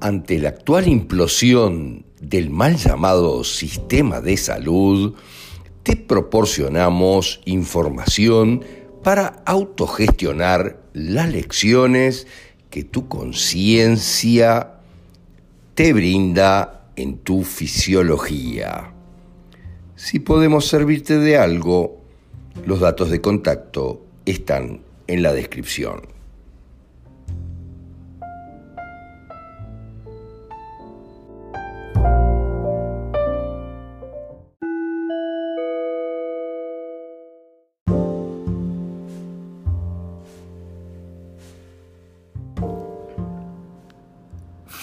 ante la actual implosión del mal llamado sistema de salud, te proporcionamos información para autogestionar las lecciones que tu conciencia te brinda en tu fisiología. Si podemos servirte de algo, los datos de contacto están en la descripción.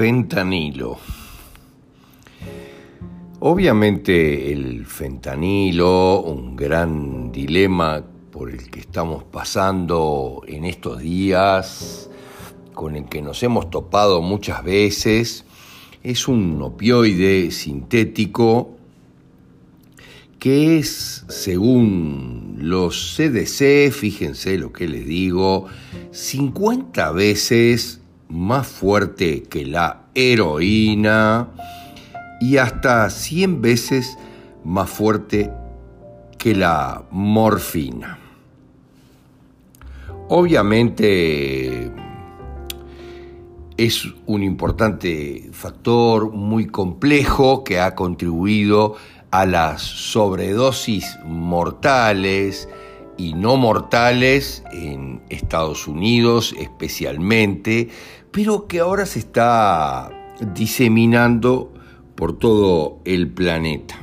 Fentanilo. Obviamente el fentanilo, un gran dilema por el que estamos pasando en estos días, con el que nos hemos topado muchas veces, es un opioide sintético que es, según los CDC, fíjense lo que les digo, 50 veces más fuerte que la heroína y hasta 100 veces más fuerte que la morfina. Obviamente es un importante factor muy complejo que ha contribuido a las sobredosis mortales y no mortales en Estados Unidos especialmente, pero que ahora se está diseminando por todo el planeta.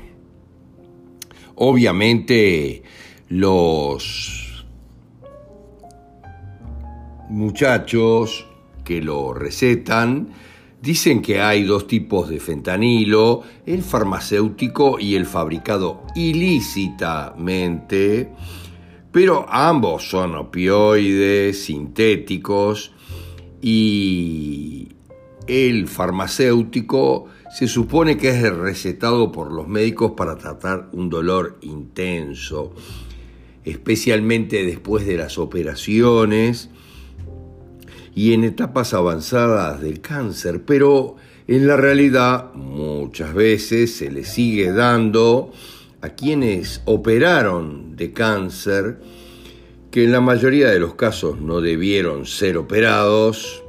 Obviamente los muchachos que lo recetan dicen que hay dos tipos de fentanilo, el farmacéutico y el fabricado ilícitamente, pero ambos son opioides sintéticos y el farmacéutico se supone que es recetado por los médicos para tratar un dolor intenso, especialmente después de las operaciones y en etapas avanzadas del cáncer, pero en la realidad muchas veces se le sigue dando a quienes operaron de cáncer que en la mayoría de los casos no debieron ser operados,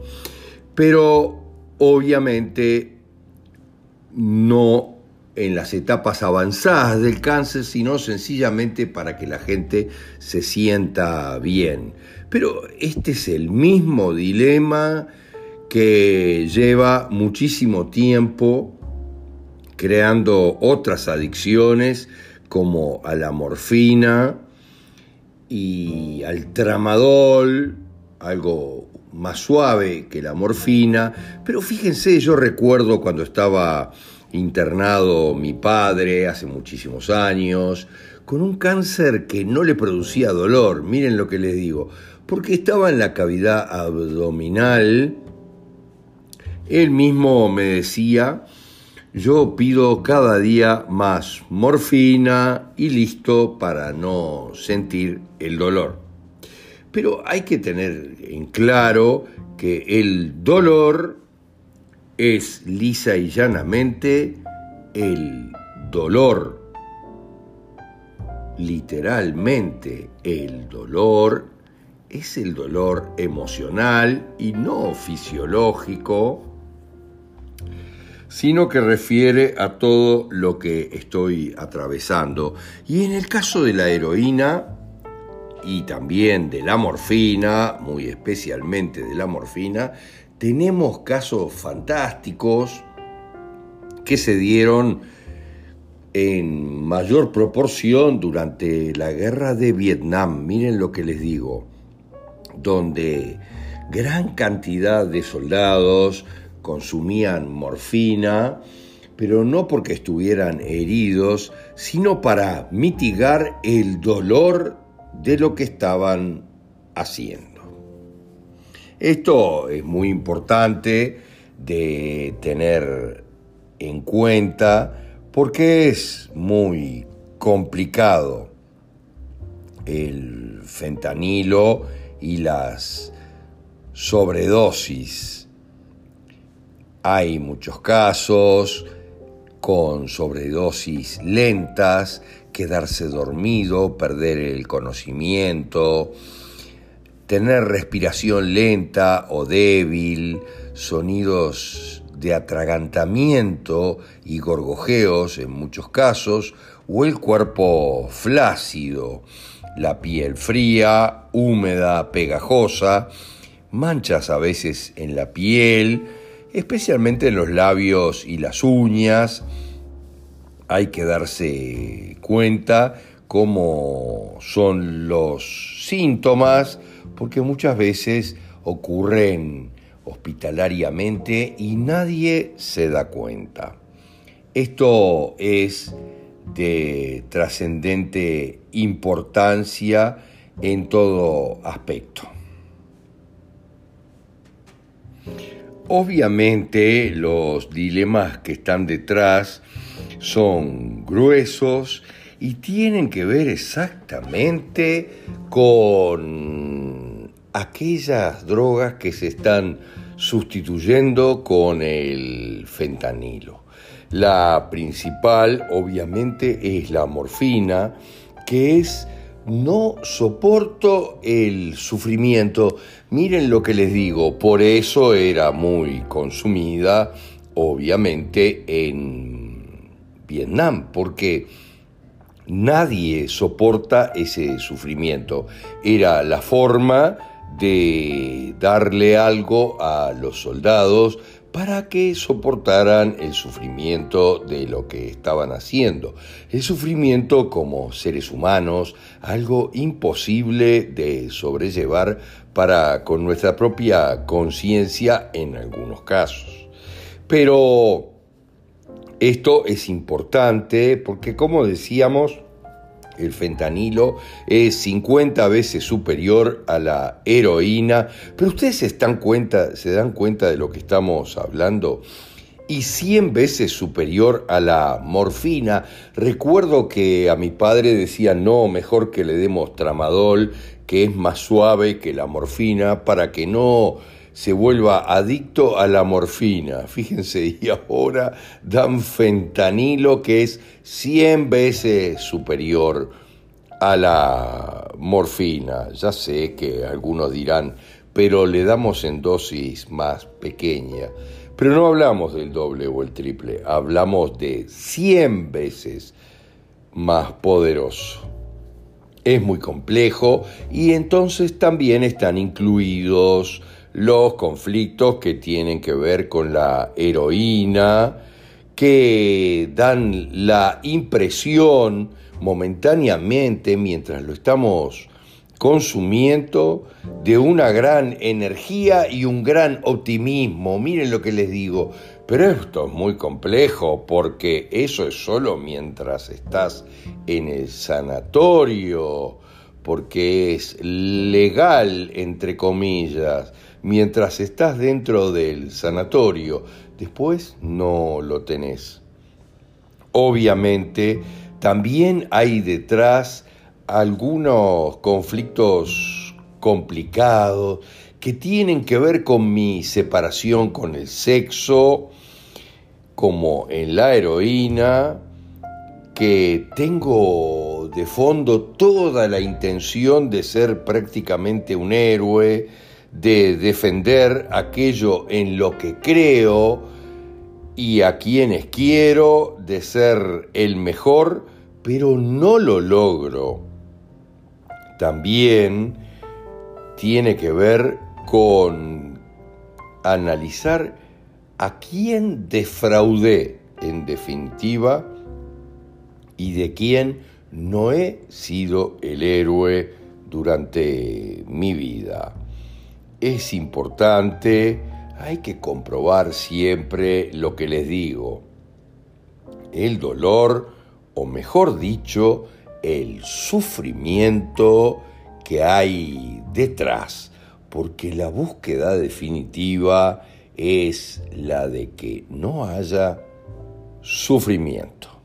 pero obviamente no en las etapas avanzadas del cáncer, sino sencillamente para que la gente se sienta bien. Pero este es el mismo dilema que lleva muchísimo tiempo creando otras adicciones como a la morfina, y al tramadol, algo más suave que la morfina, pero fíjense, yo recuerdo cuando estaba internado mi padre hace muchísimos años, con un cáncer que no le producía dolor, miren lo que les digo, porque estaba en la cavidad abdominal, él mismo me decía, yo pido cada día más morfina y listo para no sentir el dolor. Pero hay que tener en claro que el dolor es lisa y llanamente el dolor. Literalmente el dolor es el dolor emocional y no fisiológico sino que refiere a todo lo que estoy atravesando. Y en el caso de la heroína y también de la morfina, muy especialmente de la morfina, tenemos casos fantásticos que se dieron en mayor proporción durante la guerra de Vietnam. Miren lo que les digo, donde gran cantidad de soldados consumían morfina, pero no porque estuvieran heridos, sino para mitigar el dolor de lo que estaban haciendo. Esto es muy importante de tener en cuenta porque es muy complicado el fentanilo y las sobredosis Hay muchos casos con sobredosis lentas, quedarse dormido, perder el conocimiento, tener respiración lenta o débil, sonidos de atragantamiento y gorgojeos en muchos casos, o el cuerpo flácido, la piel fría, húmeda, pegajosa, manchas a veces en la piel, especialmente en los labios y las uñas. Hay que darse cuenta cómo son los síntomas, porque muchas veces ocurren hospitalariamente y nadie se da cuenta. Esto es de trascendente importancia en todo aspecto. Obviamente los dilemas que están detrás son gruesos y tienen que ver exactamente con aquellas drogas que se están sustituyendo con el fentanilo. La principal obviamente es la morfina, que es no soporto el sufrimiento. Miren lo que les digo, por eso era muy consumida, obviamente, en Vietnam, porque nadie soporta ese sufrimiento. Era la forma de darle algo a los soldados para que soportaran el sufrimiento de lo que estaban haciendo. El sufrimiento como seres humanos, algo imposible de sobrellevar para con nuestra propia conciencia en algunos casos. Pero esto es importante porque como decíamos, el fentanilo es 50 veces superior a la heroína, pero ustedes se, están cuenta, se dan cuenta de lo que estamos hablando y 100 veces superior a la morfina. Recuerdo que a mi padre decía, no, mejor que le demos tramadol, que es más suave que la morfina, para que no se vuelva adicto a la morfina. Fíjense, y ahora dan fentanilo que es 100 veces superior a la morfina. Ya sé que algunos dirán, pero le damos en dosis más pequeña. Pero no hablamos del doble o el triple, hablamos de 100 veces más poderoso. Es muy complejo y entonces también están incluidos los conflictos que tienen que ver con la heroína, que dan la impresión momentáneamente mientras lo estamos consumiendo de una gran energía y un gran optimismo. Miren lo que les digo, pero esto es muy complejo porque eso es solo mientras estás en el sanatorio, porque es legal, entre comillas mientras estás dentro del sanatorio, después no lo tenés. Obviamente, también hay detrás algunos conflictos complicados que tienen que ver con mi separación con el sexo, como en la heroína, que tengo de fondo toda la intención de ser prácticamente un héroe, de defender aquello en lo que creo y a quienes quiero, de ser el mejor, pero no lo logro. También tiene que ver con analizar a quién defraudé en definitiva y de quién no he sido el héroe durante mi vida es importante, hay que comprobar siempre lo que les digo. El dolor, o mejor dicho, el sufrimiento que hay detrás, porque la búsqueda definitiva es la de que no haya sufrimiento.